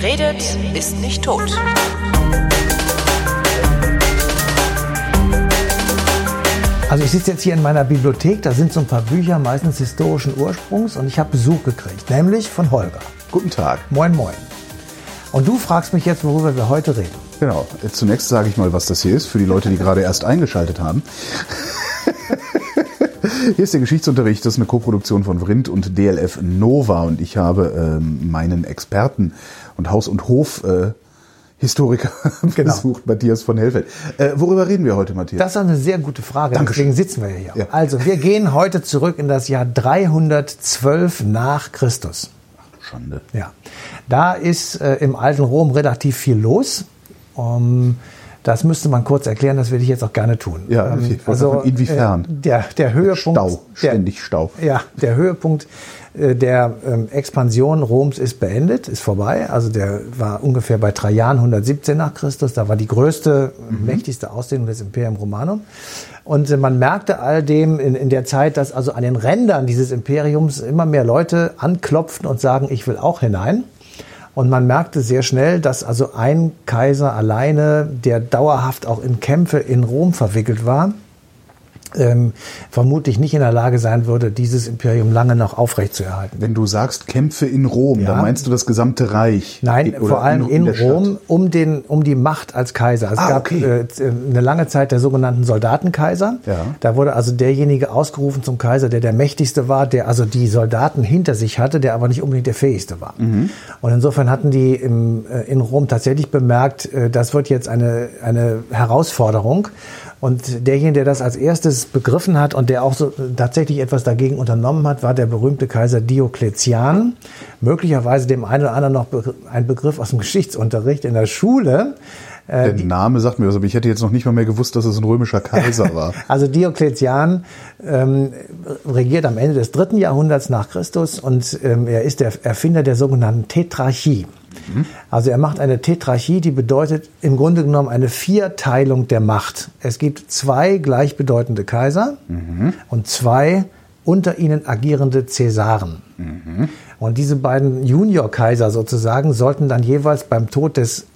Wer redet, ist nicht tot. Also ich sitze jetzt hier in meiner Bibliothek, da sind so ein paar Bücher, meistens historischen Ursprungs, und ich habe Besuch gekriegt, nämlich von Holger. Guten Tag. Moin, moin. Und du fragst mich jetzt, worüber wir heute reden. Genau. Zunächst sage ich mal, was das hier ist, für die Leute, die gerade erst eingeschaltet haben. Hier ist der Geschichtsunterricht, das ist eine Koproduktion von Vrindt und DLF Nova und ich habe ähm, meinen Experten und Haus- und Hof äh, Historiker Genau. besucht, Matthias von Hellfeld. Äh, worüber reden wir heute, Matthias? Das ist eine sehr gute Frage, Dankeschön. deswegen sitzen wir hier. Ja. Also wir gehen heute zurück in das Jahr 312 nach Christus. Schande. Ja, da ist äh, im alten Rom relativ viel los. Um, das müsste man kurz erklären, das will ich jetzt auch gerne tun. Ähm, Ja, wollte sagen, inwiefern? Äh, der, der Höhepunkt. Stau, der, ständig Stau. Ja, der Höhepunkt äh, der ähm, Expansion Roms ist beendet, ist vorbei. Also der war ungefähr bei Trajan 117 nach Christus. Da war die größte, Mhm. mächtigste Ausdehnung des Imperium Romanum. Und äh, man merkte all dem in, in der Zeit, dass also an den Rändern dieses Imperiums immer mehr Leute anklopften und sagen, ich will auch hinein. Und man merkte sehr schnell, dass also ein Kaiser alleine, der dauerhaft auch in Kämpfe in Rom verwickelt war, ähm, vermutlich nicht in der Lage sein würde, dieses Imperium lange noch aufrechtzuerhalten. Wenn du sagst Kämpfe in Rom, Ja. dann meinst du das gesamte Reich? Nein, Oder vor allem in, Stadt? Rom um, den, um die Macht als Kaiser. Es Ah, gab okay. äh, eine lange Zeit der sogenannten Soldatenkaiser. Ja. Da wurde also derjenige ausgerufen zum Kaiser, der der mächtigste war, der also die Soldaten hinter sich hatte, der aber nicht unbedingt der fähigste war. Mhm. Und insofern hatten die im, äh, in Rom tatsächlich bemerkt, äh, das wird jetzt eine, eine Herausforderung. Und derjenige, der das als erstes begriffen hat und der auch so äh, tatsächlich etwas dagegen unternommen hat, war der berühmte Kaiser Diokletian. Möglicherweise dem einen oder anderen noch ein Begriff aus dem Geschichtsunterricht in der Schule. Der Name sagt mir was, aber ich hätte jetzt noch nicht mal mehr gewusst, dass es ein römischer Kaiser war. Also Diokletian ähm, regiert am Ende des dritten Jahrhunderts nach Christus und ähm, er ist der Erfinder der sogenannten Tetrarchie. Also er macht eine Tetrarchie, die bedeutet im Grunde genommen eine Vierteilung der Macht. Es gibt zwei gleichbedeutende Kaiser und zwei unter ihnen agierende Cäsaren. Und diese beiden Junior-Kaiser sozusagen sollten dann jeweils beim Tod des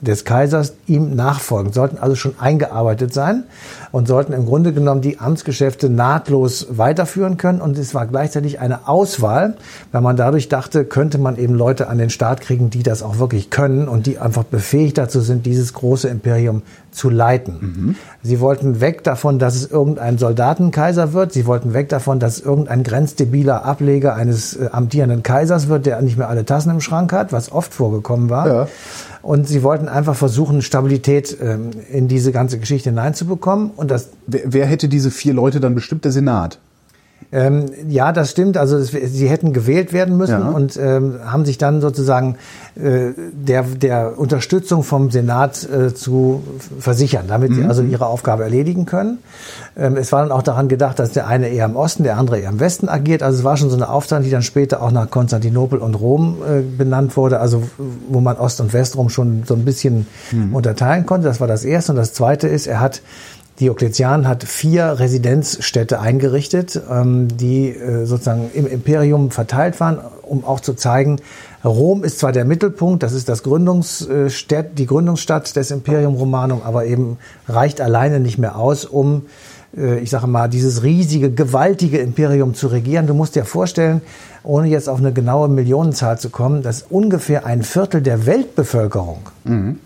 des Kaisers ihm nachfolgen, sollten also schon eingearbeitet sein und sollten im Grunde genommen die Amtsgeschäfte nahtlos weiterführen können. Und es war gleichzeitig eine Auswahl, weil man dadurch dachte, könnte man eben Leute an den Start kriegen, die das auch wirklich können und die einfach befähigt dazu sind, dieses große Imperium zu leiten. Sie wollten weg davon, dass es irgendein Soldatenkaiser wird. Sie wollten weg davon, dass es irgendein grenzdebiler Ableger eines äh, amtierenden Kaisers wird, der nicht mehr alle Tassen im Schrank hat, was oft vorgekommen war. Ja. Und sie wollten einfach versuchen, Stabilität ähm, in diese ganze Geschichte hineinzubekommen. Und das, Wer, wer hätte diese vier Leute dann bestimmt? Der Senat. Ähm, ja, das stimmt. Also es, sie hätten gewählt werden müssen Ja. und ähm, haben sich dann sozusagen äh, der, der Unterstützung vom Senat äh, zu versichern, damit sie also ihre Aufgabe erledigen können. Ähm, es war dann auch daran gedacht, dass der eine eher im Osten, der andere eher im Westen agiert. Also es war schon so eine Aufteilung, die dann später auch nach Konstantinopel und Rom äh, benannt wurde, also wo man Ost- und Westrom schon so ein bisschen unterteilen konnte. Das war das Erste. Und das Zweite ist, er hat Diokletian hat vier Residenzstädte eingerichtet, ähm, die äh, sozusagen im Imperium verteilt waren, um auch zu zeigen, Rom ist zwar der Mittelpunkt, das ist das Gründungsstadt, die Gründungsstadt des Imperium Romanum, aber eben reicht alleine nicht mehr aus, um äh, ich sage mal, dieses riesige, gewaltige Imperium zu regieren. Du musst dir vorstellen, ohne jetzt auf eine genaue Millionenzahl zu kommen, dass ungefähr ein Viertel der Weltbevölkerung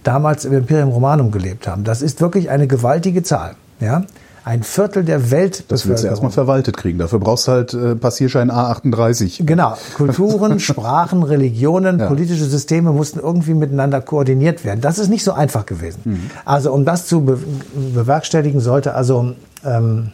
damals im Imperium Romanum gelebt haben. Das ist wirklich eine gewaltige Zahl. Ja? Ein Viertel der Das willst du erstmal verwaltet kriegen. Dafür brauchst du halt äh, Passierschein A38. Genau. Kulturen, Sprachen, Religionen, politische Systeme mussten irgendwie miteinander koordiniert werden. Das ist nicht so einfach gewesen. Also um das zu be bewerkstelligen, sollte also ähm,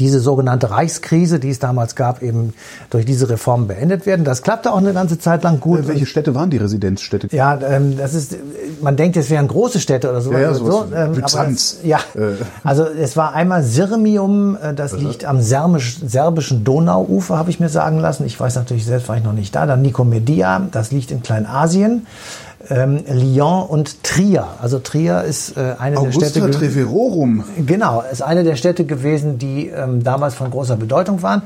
diese sogenannte Reichskrise, die es damals gab, eben durch diese Reform beendet werden. Das klappte auch eine ganze Zeit lang gut. Äh, welche Städte waren die Residenzstädte? Ja, ähm, das ist, man denkt, es wären große Städte oder so. Ja, ja, also sowas so aber Byzanz. ja, Äh. also es war einmal Sirmium, äh, das liegt am serbisch, serbischen Donauufer, habe ich mir sagen lassen. Ich weiß natürlich selbst, war ich noch nicht da. Dann Nikomedia, das liegt in Kleinasien. Ähm, Lyon und Trier. Also Trier ist äh, eine Augusta der Städte. Treverorum. Genau, ist eine der Städte gewesen, die ähm, damals von großer Bedeutung waren.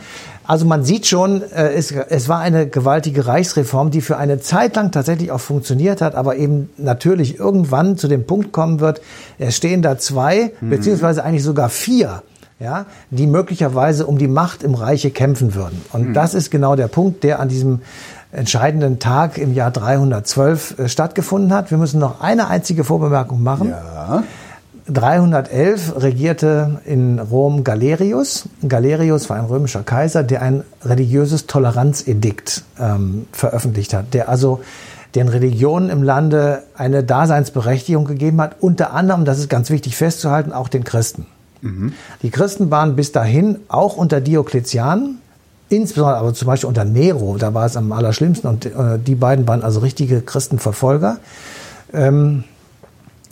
Also man sieht schon, äh, es, es war eine gewaltige Reichsreform, die für eine Zeit lang tatsächlich auch funktioniert hat, aber eben natürlich irgendwann zu dem Punkt kommen wird, es stehen da zwei, mhm. beziehungsweise eigentlich sogar vier ja, die möglicherweise um die Macht im Reiche kämpfen würden. Und mhm. das ist genau der Punkt, der an diesem entscheidenden Tag im Jahr 312 äh, stattgefunden hat. Wir müssen noch eine einzige Vorbemerkung machen. Ja. 311 regierte in Rom Galerius. Galerius war ein römischer Kaiser, der ein religiöses Toleranzedikt ähm, veröffentlicht hat, der also den Religionen im Lande eine Daseinsberechtigung gegeben hat, unter anderem, das ist ganz wichtig festzuhalten, auch den Christen. Mhm. Die Christen waren bis dahin auch unter Diokletian, insbesondere aber zum Beispiel unter Nero, da war es am allerschlimmsten und äh, die beiden waren also richtige Christenverfolger. Ähm,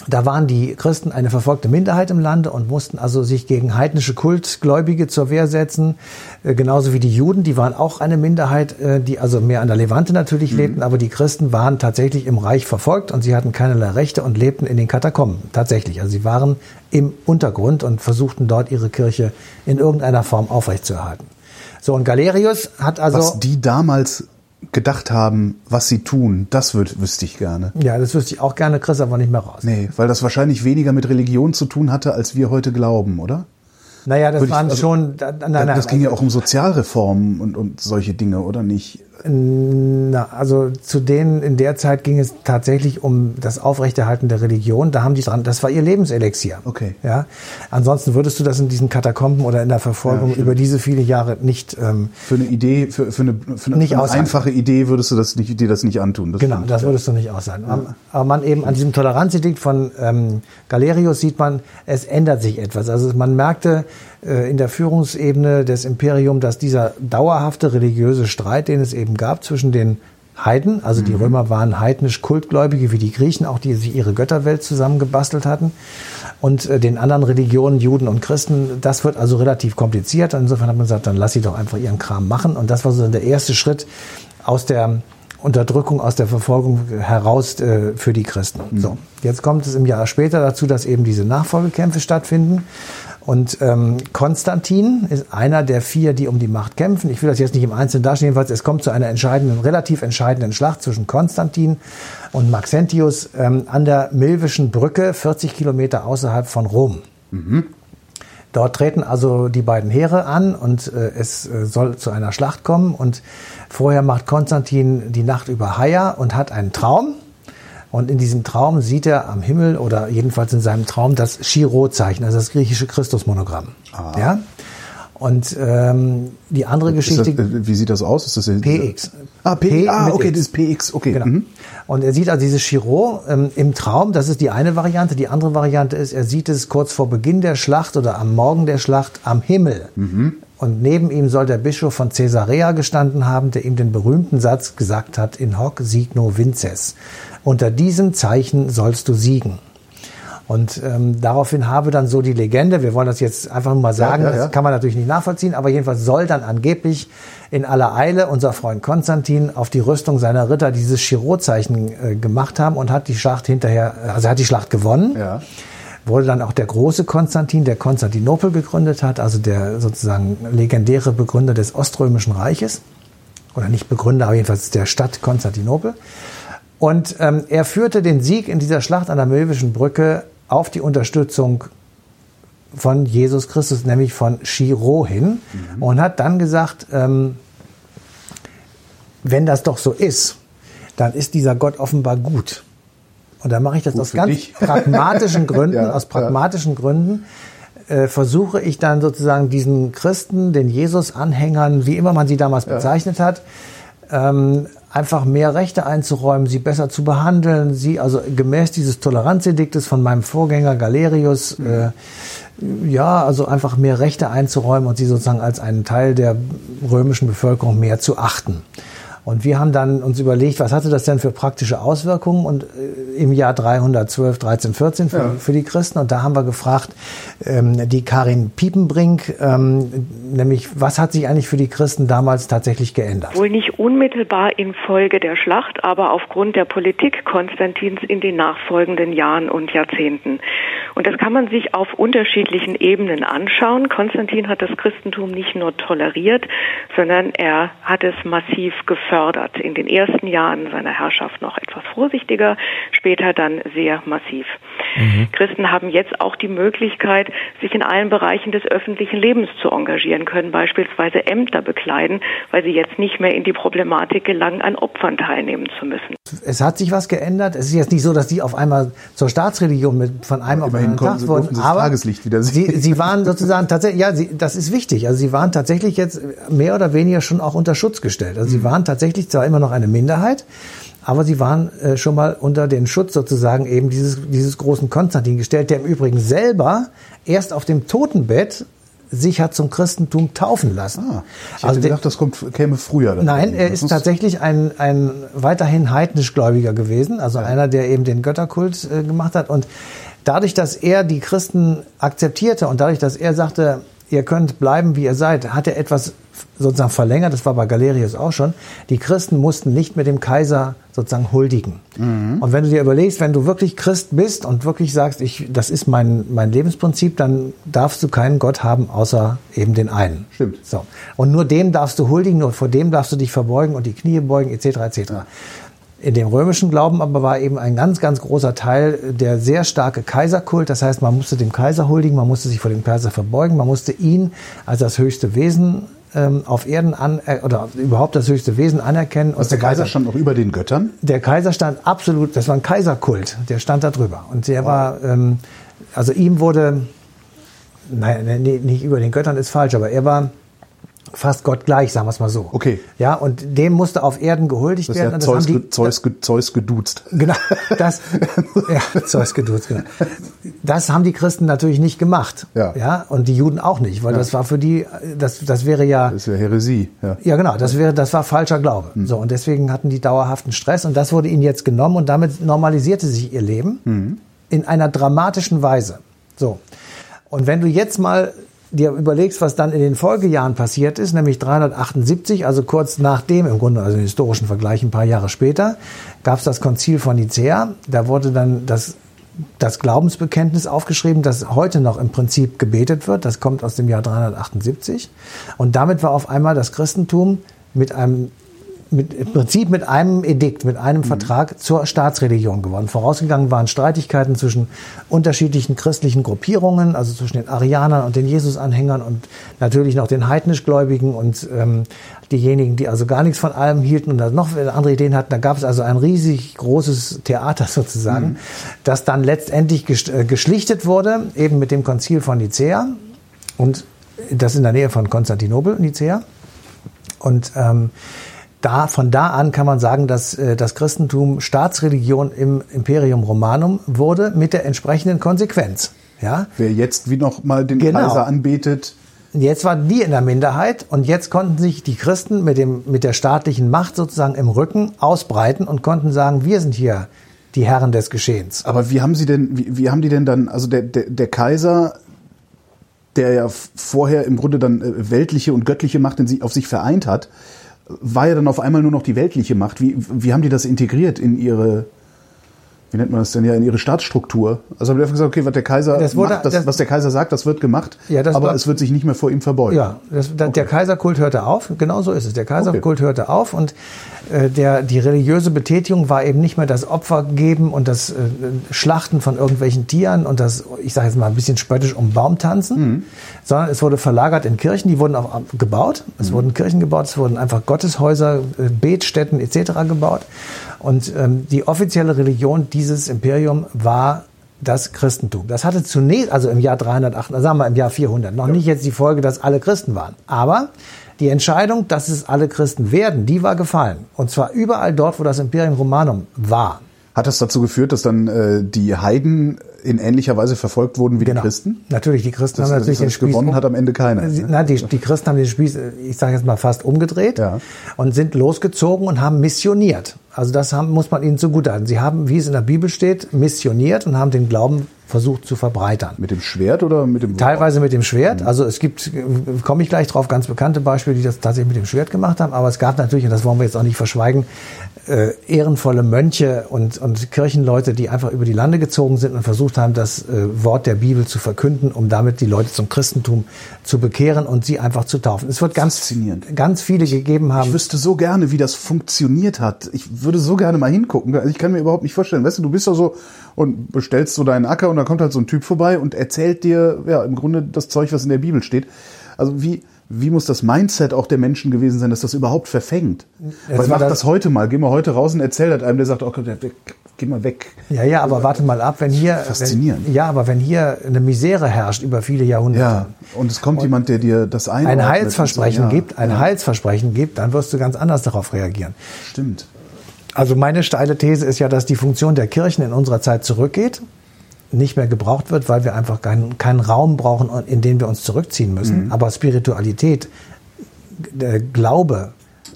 da waren die Christen eine verfolgte Minderheit im Lande und mussten also sich gegen heidnische Kultgläubige zur Wehr setzen. Äh, genauso wie die Juden, die waren auch eine Minderheit, äh, die also mehr an der Levante natürlich mhm. lebten, aber die Christen waren tatsächlich im Reich verfolgt und sie hatten keinerlei Rechte und lebten in den Katakomben. Tatsächlich. Also sie waren im Untergrund und versuchten dort ihre Kirche in irgendeiner Form aufrechtzuerhalten. So, und Galerius hat also. Was die damals gedacht haben, was sie tun, das würd, wüsste ich gerne. Ja, das wüsste ich auch gerne, Chris, aber nicht mehr raus. Nee, weil das wahrscheinlich weniger mit Religion zu tun hatte, als wir heute glauben, oder? Naja, das Würde waren ich, also, schon. Nein, nein, das ging ja auch um Sozialreformen und, und solche Dinge, oder nicht? Na, also zu denen in der Zeit ging es tatsächlich um das Aufrechterhalten der Religion. Da haben die dran, das war ihr Lebenselixier. Okay. Ja. Ansonsten würdest du das in diesen Katakomben oder in der Verfolgung ja, über diese viele Jahre nicht. Ähm, für eine Idee, für, für eine, für eine, für eine einfache Idee würdest du das nicht, dir das nicht antun. Das genau, stimmt, das würdest du nicht aussagen. Ja. Aber man eben an diesem Toleranzedikt von ähm, Galerius sieht man, es ändert sich etwas. Also man merkte, in der Führungsebene des Imperiums, dass dieser dauerhafte religiöse Streit, den es eben gab zwischen den Heiden, also die mhm. Römer waren heidnisch Kultgläubige wie die Griechen, auch die sich ihre Götterwelt zusammengebastelt hatten, und äh, den anderen Religionen, Juden und Christen, das wird also relativ kompliziert. Insofern hat man gesagt, dann lass sie doch einfach ihren Kram machen. Und das war so der erste Schritt aus der Unterdrückung, aus der Verfolgung heraus äh, für die Christen. Mhm. So, jetzt kommt es im Jahr später dazu, dass eben diese Nachfolgekämpfe stattfinden. Und ähm, Konstantin ist einer der vier, die um die Macht kämpfen. Ich will das jetzt nicht im Einzelnen darstellen. Jedenfalls, es kommt zu einer entscheidenden, relativ entscheidenden Schlacht zwischen Konstantin und Maxentius ähm, an der Milvischen Brücke, 40 Kilometer außerhalb von Rom. Mhm. Dort treten also die beiden Heere an und äh, es äh, soll zu einer Schlacht kommen. Und vorher macht Konstantin die Nacht über Haia und hat einen Traum. Und in diesem Traum sieht er am Himmel oder jedenfalls in seinem Traum das Chiro-Zeichen, also das griechische Christusmonogramm. Ah. Ja? Und ähm, die andere Geschichte. Das, wie sieht das aus? Ist das PX. Ah, P, ah okay, X. das ist PX, okay. Genau. Mhm. Und er sieht also dieses Chiro ähm, im Traum, das ist die eine Variante. Die andere Variante ist, er sieht es kurz vor Beginn der Schlacht oder am Morgen der Schlacht am Himmel. Mhm. Und neben ihm soll der Bischof von Caesarea gestanden haben, der ihm den berühmten Satz gesagt hat, in hoc signo vinces. Unter diesem Zeichen sollst du siegen. Und ähm, daraufhin habe dann so die Legende, wir wollen das jetzt einfach nur mal sagen, ja, ja, ja. das kann man natürlich nicht nachvollziehen, aber jedenfalls soll dann angeblich in aller Eile unser Freund Konstantin auf die Rüstung seiner Ritter dieses Chirot-Zeichen äh, gemacht haben und hat die Schlacht hinterher, also hat die Schlacht gewonnen. Ja. Wurde dann auch der große Konstantin, der Konstantinopel gegründet hat, also der sozusagen legendäre Begründer des Oströmischen Reiches. Oder nicht Begründer, aber jedenfalls der Stadt Konstantinopel. Und ähm, er führte den Sieg in dieser Schlacht an der Möwischen Brücke auf die Unterstützung von Jesus Christus, nämlich von Chiro hin, mhm. und hat dann gesagt, ähm, wenn das doch so ist, dann ist dieser Gott offenbar gut. Und dann mache ich das gut aus ganz dich. pragmatischen Gründen, ja, aus pragmatischen ja. Gründen, äh, versuche ich dann sozusagen diesen Christen, den Jesus-Anhängern, wie immer man sie damals ja. bezeichnet hat, ähm, einfach mehr Rechte einzuräumen, sie besser zu behandeln, sie also gemäß dieses Toleranzediktes von meinem Vorgänger Galerius, mhm. äh, ja, also einfach mehr Rechte einzuräumen und sie sozusagen als einen Teil der römischen Bevölkerung mehr zu achten. Und wir haben dann uns überlegt, was hatte das denn für praktische Auswirkungen und äh, im Jahr 312, 13, 14 für, ja. für die Christen. Und da haben wir gefragt, ähm, die Karin Piepenbrink, ähm, nämlich was hat sich eigentlich für die Christen damals tatsächlich geändert? Wohl nicht unmittelbar infolge der Schlacht, aber aufgrund der Politik Konstantins in den nachfolgenden Jahren und Jahrzehnten. Und das kann man sich auf unterschiedlichen Ebenen anschauen. Konstantin hat das Christentum nicht nur toleriert, sondern er hat es massiv gefördert. In den ersten Jahren seiner Herrschaft noch etwas vorsichtiger, später dann sehr massiv. Mhm. Christen haben jetzt auch die Möglichkeit, sich in allen Bereichen des öffentlichen Lebens zu engagieren, können beispielsweise Ämter bekleiden, weil sie jetzt nicht mehr in die Problematik gelangen, an Opfern teilnehmen zu müssen. Es hat sich was geändert. Es ist jetzt nicht so, dass die auf einmal zur Staatsreligion mit, von einem auf einen Tag wurden, aber Tageslicht wieder sie, sie waren sozusagen tatsächlich, ja, sie, das ist wichtig. Also sie waren tatsächlich jetzt mehr oder weniger schon auch unter Schutz gestellt. Also sie mhm. waren tatsächlich zwar immer noch eine Minderheit, aber sie waren äh, schon mal unter den Schutz sozusagen eben dieses, dieses großen Konstantin gestellt, der im Übrigen selber erst auf dem Totenbett sich hat zum Christentum taufen lassen. Ah, ich hätte also gedacht, das kommt, käme früher. Nein, er ist tatsächlich ein, ein weiterhin heidnisch Gläubiger gewesen, also ja. einer, der eben den Götterkult äh, gemacht hat. Und dadurch, dass er die Christen akzeptierte und dadurch, dass er sagte, ihr könnt bleiben, wie ihr seid, hat er etwas sozusagen verlängert, das war bei Galerius auch schon. Die Christen mussten nicht mit dem Kaiser sozusagen huldigen. Mhm. Und wenn du dir überlegst, wenn du wirklich Christ bist und wirklich sagst, ich, das ist mein, mein Lebensprinzip, dann darfst du keinen Gott haben, außer eben den einen. Stimmt. So. Und nur dem darfst du huldigen, nur vor dem darfst du dich verbeugen und die Knie beugen, etc., etc. Ja. In dem römischen Glauben aber war eben ein ganz, ganz großer Teil der sehr starke Kaiserkult. Das heißt, man musste dem Kaiser huldigen, man musste sich vor dem Kaiser verbeugen, man musste ihn als das höchste Wesen ähm, auf Erden an äh, oder überhaupt das höchste Wesen anerkennen. Was der Kaiser stand noch über den Göttern? Der Kaiser stand absolut, das war ein Kaiserkult, der stand da drüber. Und der wow. war, ähm, also ihm wurde, nein, nee, nicht über den Göttern ist falsch, aber er war fast Gott gleich, sagen wir es mal so. Okay. Ja, und dem musste auf Erden gehuldigt das werden. Ja Zeus, die, Zeus, Zeus geduzt. Genau, das, ja, Zeus geduzt, genau. Das haben die Christen natürlich nicht gemacht. Ja. ja und die Juden auch nicht, weil ja. das war für die, das, das wäre ja. Das wäre Häresie, ja. Ja, genau, das wäre, das war falscher Glaube. Mhm. So, und deswegen hatten die dauerhaften Stress und das wurde ihnen jetzt genommen und damit normalisierte sich ihr Leben mhm. in einer dramatischen Weise. So. Und wenn du jetzt mal dir überlegst, was dann in den Folgejahren passiert ist, nämlich 378, also kurz nachdem, im Grunde, also im historischen Vergleich ein paar Jahre später, gab es das Konzil von Nicea. Da wurde dann das, das Glaubensbekenntnis aufgeschrieben, das heute noch im Prinzip gebetet wird. Das kommt aus dem Jahr 378. Und damit war auf einmal das Christentum mit einem mit, im Prinzip mit einem Edikt, mit einem mhm. Vertrag zur Staatsreligion geworden. Vorausgegangen waren Streitigkeiten zwischen unterschiedlichen christlichen Gruppierungen, also zwischen den Arianern und den Jesusanhängern und natürlich noch den heidnischgläubigen und ähm, diejenigen, die also gar nichts von allem hielten und dann noch andere Ideen hatten. Da gab es also ein riesig großes Theater sozusagen, mhm. das dann letztendlich äh, geschlichtet wurde, eben mit dem Konzil von Nicea und das in der Nähe von Konstantinopel, Nicea. Und ähm, da, von da an kann man sagen, dass äh, das Christentum Staatsreligion im Imperium Romanum wurde mit der entsprechenden Konsequenz. Ja? Wer jetzt wie noch mal den genau. Kaiser anbetet. Jetzt waren die in der Minderheit und jetzt konnten sich die Christen mit, dem, mit der staatlichen Macht sozusagen im Rücken ausbreiten und konnten sagen, wir sind hier die Herren des Geschehens. Aber wie haben sie denn, wie, wie haben die denn dann, also der, der, der Kaiser, der ja vorher im Grunde dann äh, weltliche und göttliche Macht in sie, auf sich vereint hat, war ja dann auf einmal nur noch die weltliche Macht. Wie, wie haben die das integriert in ihre wie nennt man das denn ja, in ihre Staatsstruktur. Also haben die einfach gesagt, okay, was der Kaiser das wurde, macht, das, das, was der Kaiser sagt, das wird gemacht, ja, das aber war, es wird sich nicht mehr vor ihm verbeugen. Ja, das, okay. der Kaiserkult hörte auf, genau so ist es. Der Kaiserkult okay. hörte auf und äh, der, die religiöse Betätigung war eben nicht mehr das Opfer geben und das äh, Schlachten von irgendwelchen Tieren und das, ich sage jetzt mal ein bisschen spöttisch, um Baum tanzen, mhm. sondern es wurde verlagert in Kirchen, die wurden auch gebaut. Es mhm. wurden Kirchen gebaut, es wurden einfach Gotteshäuser, äh, Betstätten etc. gebaut. Und ähm, die offizielle Religion dieses Imperium war das Christentum. Das hatte zunächst, also im Jahr 308, sagen wir im Jahr 400, noch ja. nicht jetzt die Folge, dass alle Christen waren. Aber die Entscheidung, dass es alle Christen werden, die war gefallen. Und zwar überall dort, wo das Imperium Romanum war. Hat das dazu geführt, dass dann äh, die Heiden in ähnlicher Weise verfolgt wurden wie Genau. die Christen? Natürlich, die Christen Das, haben natürlich das den Spieß gewonnen um- hat am Ende keiner. Sie- Na, die, die Christen haben den Spieß, ich sage jetzt mal fast umgedreht Ja. und sind losgezogen und haben missioniert. Also das haben, muss man ihnen zugutehalten. Sie haben, wie es in der Bibel steht, missioniert und haben den Glauben versucht zu verbreitern. Mit dem Schwert oder mit dem Teilweise mit dem Schwert. Mhm. Also es gibt, komme ich gleich drauf, ganz bekannte Beispiele, die das tatsächlich mit dem Schwert gemacht haben. Aber es gab natürlich, und das wollen wir jetzt auch nicht verschweigen, äh, ehrenvolle Mönche und, und Kirchenleute, die einfach über die Lande gezogen sind und versucht haben, das äh, Wort der Bibel zu verkünden, um damit die Leute zum Christentum zu bekehren und sie einfach zu taufen. Es wird ganz, ganz viele gegeben haben. Ich wüsste so gerne, wie das funktioniert hat. Ich würde so gerne mal hingucken. Also ich kann mir überhaupt nicht vorstellen. Weißt du, du bist da so und bestellst so deinen Acker und da kommt halt so ein Typ vorbei und erzählt dir, ja, im Grunde das Zeug, was in der Bibel steht. Also wie, wie muss das Mindset auch der Menschen gewesen sein, dass das überhaupt verfängt? Jetzt Weil mach das- das heute mal. Geh mal heute raus und erzähl das einem, der sagt, oh geh mal weg. Ja, ja, aber warte mal ab, wenn hier, Faszinierend. Wenn, ja, aber wenn hier eine Misere herrscht über viele Jahrhunderte, Ja, und es kommt jemand, der dir das ein einordnet. Heilsversprechen Ja, gibt, ein ja, Heilsversprechen gibt, dann wirst du ganz anders darauf reagieren. Stimmt. Also meine steile These ist ja, dass die Funktion der Kirchen in unserer Zeit zurückgeht, nicht mehr gebraucht wird, weil wir einfach keinen, keinen Raum brauchen, in den wir uns zurückziehen müssen. Mhm. Aber Spiritualität, der Glaube,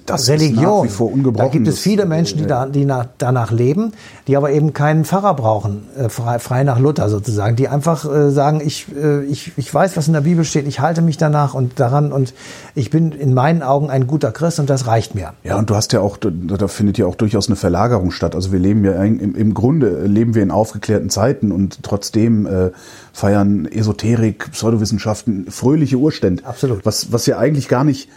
Das ist Religion, nach wie vor ungebrochen. da gibt es viele äh, Menschen, die, ja. da, die nach, danach leben, die aber eben keinen Pfarrer brauchen, äh, frei, frei nach Luther sozusagen, die einfach äh, sagen, ich, äh, ich, ich weiß, was in der Bibel steht, ich halte mich danach und daran und ich bin in meinen Augen ein guter Christ und das reicht mir. Ja, und du hast ja auch, da, findet ja auch durchaus eine Verlagerung statt. Also wir leben ja im, im Grunde leben wir in aufgeklärten Zeiten und trotzdem äh, feiern Esoterik, Pseudowissenschaften fröhliche Urstände. Absolut. Was, was ja eigentlich gar nicht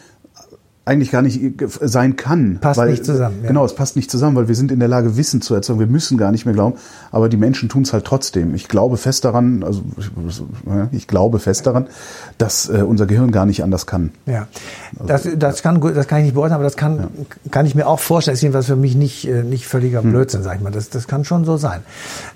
eigentlich gar nicht sein kann. Passt nicht zusammen, ja. Genau, es passt nicht zusammen, weil wir sind in der Lage, Wissen zu erzeugen. Wir müssen gar nicht mehr glauben, aber die Menschen tun es halt trotzdem. Ich glaube fest daran, also ich, glaube fest daran, dass äh, unser Gehirn gar nicht anders kann. Ja, das, das, kann, das kann ich nicht beurteilen, aber das kann, kann ich mir auch vorstellen. Das ist jedenfalls für mich nicht, äh, nicht völliger Hm. Blödsinn, sag ich mal. Das, das kann schon so sein.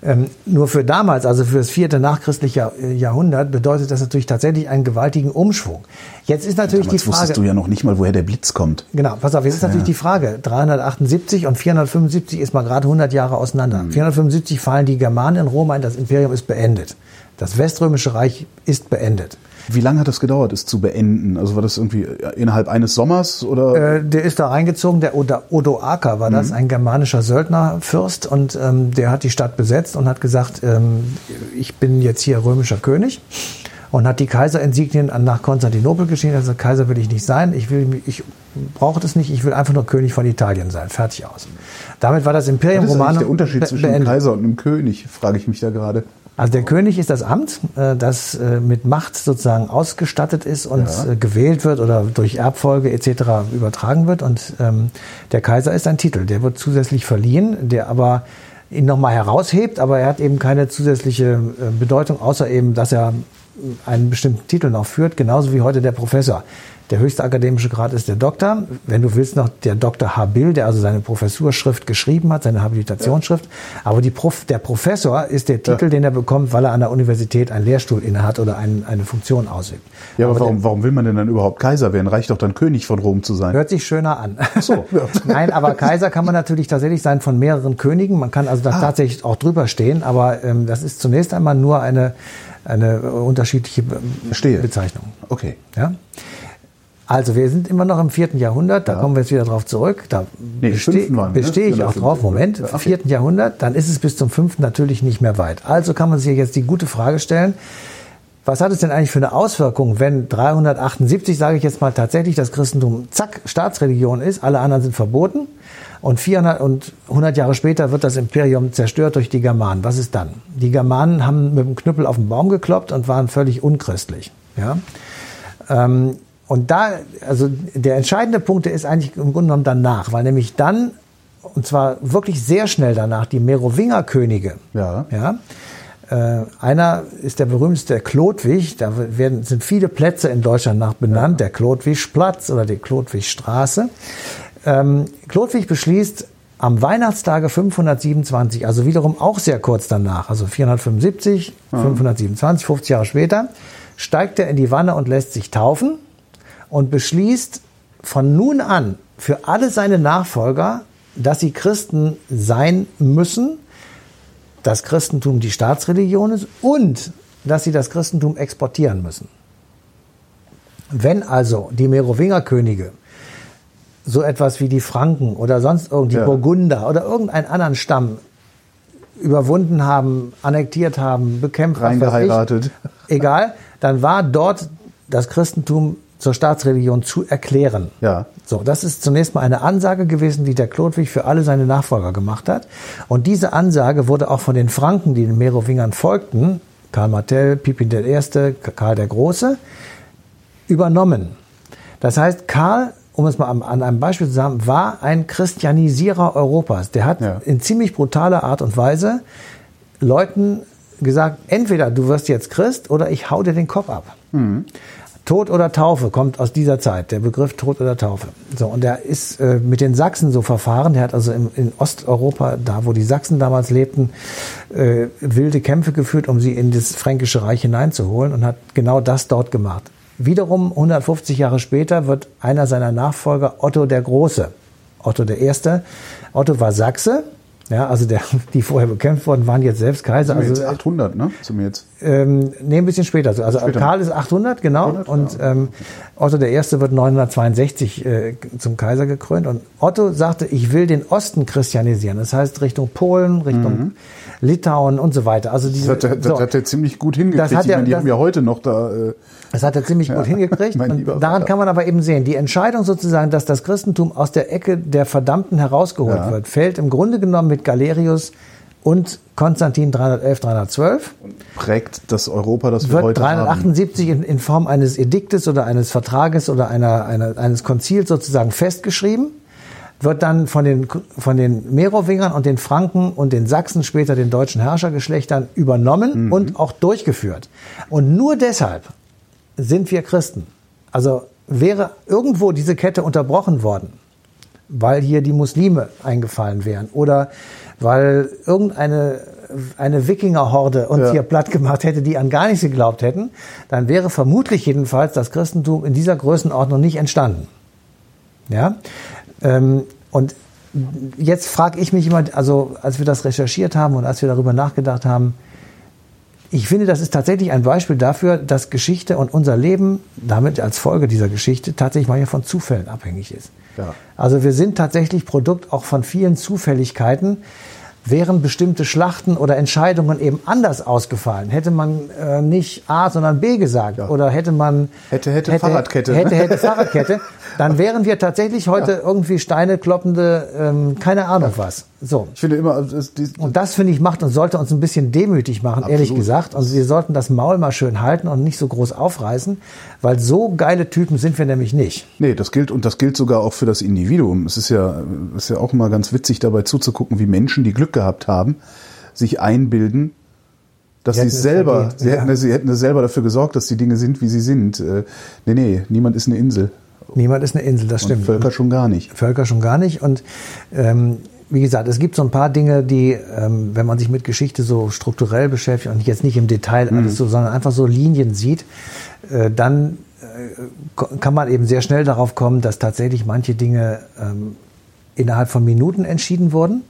Ähm, nur für damals, also für das vierte nachchristliche äh, Jahrhundert, bedeutet das natürlich tatsächlich einen gewaltigen Umschwung. Jetzt ist natürlich Damals die Frage. wusstest du ja noch nicht mal, woher der Blitz kommt. Genau, pass auf, jetzt ist natürlich die Frage. 378 und 475 ist mal gerade 100 Jahre auseinander. Hm. 475 fallen die Germanen in Rom ein, das Imperium ist beendet. Das Weströmische Reich ist beendet. Wie lange hat das gedauert, es zu beenden? Also war das irgendwie innerhalb eines Sommers oder? Äh, der ist da reingezogen, der Odo, Odoaker war das, ein germanischer Söldnerfürst und ähm, der hat die Stadt besetzt und hat gesagt, ähm, ich bin jetzt hier römischer König und hat die Kaiserinsignien nach Konstantinopel geschickt. Also Kaiser will ich nicht sein, ich will, ich brauche das nicht, ich will einfach nur König von Italien sein, fertig aus. Damit war das Imperium Was ist eigentlich Romanum der Unterschied be- zwischen einem. Kaiser und einem König, frage ich mich da gerade. Also der König ist das Amt, äh, das äh, mit Macht sozusagen ausgestattet ist und Ja. äh, gewählt wird oder durch Erbfolge etc. übertragen wird. Und ähm, der Kaiser ist ein Titel, der wird zusätzlich verliehen, der aber ihn nochmal heraushebt, aber er hat eben keine zusätzliche Bedeutung, außer eben, dass er einen bestimmten Titel noch führt, genauso wie heute der Professor. Der höchste akademische Grad ist der Doktor. Wenn du willst, noch der Dr. Habil, der also seine Professurschrift geschrieben hat, seine Habilitationsschrift. Aber Prof, der Professor ist der Titel, den er bekommt, weil er an der Universität einen Lehrstuhl innehat oder ein, eine Funktion ausübt. Ja, aber, Aber warum, warum will man denn dann überhaupt Kaiser werden? Reicht doch dann König von Rom zu sein. Hört sich schöner an. so, ja. Nein, aber Kaiser kann man natürlich tatsächlich sein von mehreren Königen. Man kann also Ah. da tatsächlich auch drüber stehen, aber ähm, das ist zunächst einmal nur eine, eine unterschiedliche Verstehe. Bezeichnung. Okay. Ja? Also wir sind immer noch im vierten Jahrhundert, da Ja. kommen wir jetzt wieder drauf zurück. Da Nee, ne? bestehe ich Genau, auch drauf. Moment, Ja, okay. vierten Jahrhundert, dann ist es bis zum fünften natürlich nicht mehr weit. Also kann man sich jetzt die gute Frage stellen, was hat es denn eigentlich für eine Auswirkung, wenn 378, sage ich jetzt mal tatsächlich, das Christentum, zack, Staatsreligion ist, alle anderen sind verboten und 400 und 100 Jahre später wird das Imperium zerstört durch die Germanen. Was ist dann? Die Germanen haben mit dem Knüppel auf den Baum gekloppt und waren völlig unchristlich. Ja? Ähm, und da, also der entscheidende Punkt, der ist eigentlich im Grunde genommen danach, weil nämlich dann, und zwar wirklich sehr schnell danach, die Merowingerkönige, Ja. ja, einer ist der berühmteste Klodwig, da werden, sind viele Plätze in Deutschland nach benannt, der Klodwigsplatz oder die Klodwigstraße. Ähm, Klodwig beschließt am Weihnachtstage 527, also wiederum auch sehr kurz danach, also 475, 527, 50 Jahre später, steigt er in die Wanne und lässt sich taufen und beschließt von nun an für alle seine Nachfolger, dass sie Christen sein müssen, das Christentum die Staatsreligion ist und dass sie das Christentum exportieren müssen. Wenn also die Merowingerkönige so etwas wie die Franken oder sonst irgendwie Ja. Burgunder oder irgendeinen anderen Stamm überwunden haben, annektiert haben, bekämpft, ich, Reingeheiratet. egal, dann war dort das Christentum zur Staatsreligion zu erklären. Ja. So, das ist zunächst mal eine Ansage gewesen, die der Chlodwig für alle seine Nachfolger gemacht hat. Und diese Ansage wurde auch von den Franken, die den Merowingern folgten, Karl Martell, Pippin I., Karl der Große, übernommen. Das heißt, Karl, um es mal an einem Beispiel zu sagen, war ein Christianisierer Europas. Der hat Ja. in ziemlich brutaler Art und Weise Leuten gesagt, entweder du wirst jetzt Christ oder ich hau dir den Kopf ab. Tod oder Taufe kommt aus dieser Zeit, der Begriff Tod oder Taufe. So, und der ist äh, mit den Sachsen so verfahren. Der hat also im, in Osteuropa, da wo die Sachsen damals lebten, äh, wilde Kämpfe geführt, um sie in das Fränkische Reich hineinzuholen und hat genau das dort gemacht. Wiederum 150 Jahre später wird einer seiner Nachfolger Otto der Große, Otto der Erste. Otto war Sachse, ja, also der, die vorher bekämpft worden, waren jetzt selbst Kaiser. Also Also jetzt 800, ne? Sind wir jetzt. ähm, nee, ein bisschen später. Also Später. Karl ist 800, genau. 800, und ähm, Otto der Erste wird 962 äh, zum Kaiser gekrönt. Und Otto sagte, ich will den Osten christianisieren. Das heißt Richtung Polen, Richtung Litauen und so weiter. Also Das diese, hat, er- das so, hat er ziemlich gut hingekriegt. Das hat er- meine, die das- haben ja heute noch da. Äh, das hat er ziemlich gut hingekriegt. Und daran Vater. kann man aber eben sehen, die Entscheidung sozusagen, dass das Christentum aus der Ecke der Verdammten herausgeholt Ja. wird, fällt im Grunde genommen mit Galerius und Konstantin 311, 312. prägt das Europa, das wir heute haben. 378 in, in Form eines Ediktes oder eines Vertrages oder einer, einer, eines Konzils sozusagen festgeschrieben, wird dann von den, von den Merowingern und den Franken und den Sachsen, später den deutschen Herrschergeschlechtern übernommen und auch durchgeführt. Und nur deshalb sind wir Christen. Also wäre irgendwo diese Kette unterbrochen worden, weil hier die Muslime eingefallen wären oder weil irgendeine eine Wikingerhorde uns Ja. hier platt gemacht hätte, die an gar nichts geglaubt hätten, dann wäre vermutlich jedenfalls das Christentum in dieser Größenordnung nicht entstanden. Ja, ähm, und jetzt frage ich mich immer, also als wir das recherchiert haben und als wir darüber nachgedacht haben, ich finde, das ist tatsächlich ein Beispiel dafür, dass Geschichte und unser Leben damit als Folge dieser Geschichte tatsächlich manchmal von Zufällen abhängig ist. Ja. Also wir sind tatsächlich Produkt auch von vielen Zufälligkeiten. Wären bestimmte Schlachten oder Entscheidungen eben anders ausgefallen, hätte man äh, nicht A, sondern B gesagt Ja. oder hätte man Hätte, hätte, Fahrradkette. hätte, hätte Fahrradkette, dann wären wir tatsächlich heute irgendwie Steine kloppende, ähm, keine Ahnung was. So. Ich finde immer, das, die, Und das, finde ich, macht und sollte uns ein bisschen demütig machen, ehrlich Absolut. gesagt. Und wir sollten das Maul mal schön halten und nicht so groß aufreißen, weil so geile Typen sind wir nämlich nicht. Nee, das gilt und das gilt sogar auch für das Individuum. Es ist ja, ist ja auch mal ganz witzig dabei zuzugucken, wie Menschen, die Glück gehabt haben, sich einbilden, dass Sie sie selber, sie, ja. hätten, sie hätten es selber dafür gesorgt, dass die Dinge sind, wie sie sind. Äh, Nee, nee, niemand ist eine Insel. Niemand ist eine Insel, das Und stimmt. Völker schon gar nicht. Völker schon gar nicht. Und ähm, wie gesagt, es gibt so ein paar Dinge, die, ähm, wenn man sich mit Geschichte so strukturell beschäftigt und jetzt nicht im Detail alles so, sondern einfach so Linien sieht, äh, dann äh, kann man eben sehr schnell darauf kommen, dass tatsächlich manche Dinge ähm, innerhalb von Minuten entschieden wurden.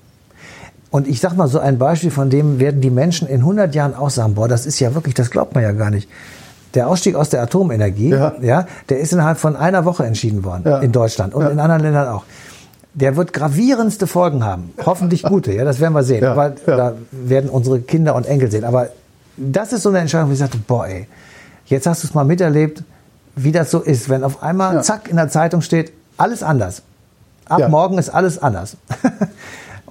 Und ich sag mal so ein Beispiel, von dem werden die Menschen in 100 Jahren auch sagen, boah, das ist ja wirklich, das glaubt man ja gar nicht. Der Ausstieg aus der Atomenergie, Ja. ja, der ist innerhalb von einer Woche entschieden worden Ja. in Deutschland und Ja. in anderen Ländern auch. Der wird gravierendste Folgen haben. Hoffentlich gute, ja, das werden wir sehen. Ja. da werden unsere Kinder und Enkel sehen. Aber das ist so eine Entscheidung, wo ich sagte, boah, ey, jetzt hast du es mal miterlebt, wie das so ist, wenn auf einmal, zack, in der Zeitung steht, alles anders. Ab morgen ist alles anders.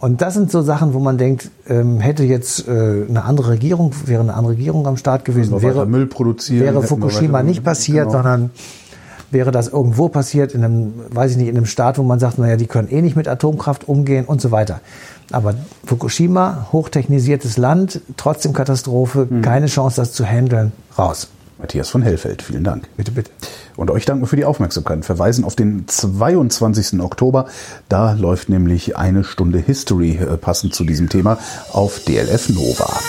Und das sind so Sachen, wo man denkt, ähm, hätte jetzt äh, eine andere Regierung, wäre eine andere Regierung am Start gewesen, weiter wäre, Müll produzieren, wäre Fukushima weiter- nicht passiert, genau. sondern wäre das irgendwo passiert, in einem, weiß ich nicht, in einem Staat, wo man sagt, naja, die können eh nicht mit Atomkraft umgehen und so weiter. Aber Fukushima, hochtechnisiertes Land, trotzdem Katastrophe, Mhm. keine Chance, das zu handeln, raus. Matthias von Hellfeld, vielen Dank. Bitte, bitte. Und euch danken für die Aufmerksamkeit. Verweisen auf den 22. Oktober. Da läuft nämlich eine Stunde History äh, passend zu diesem Thema auf DLF Nova.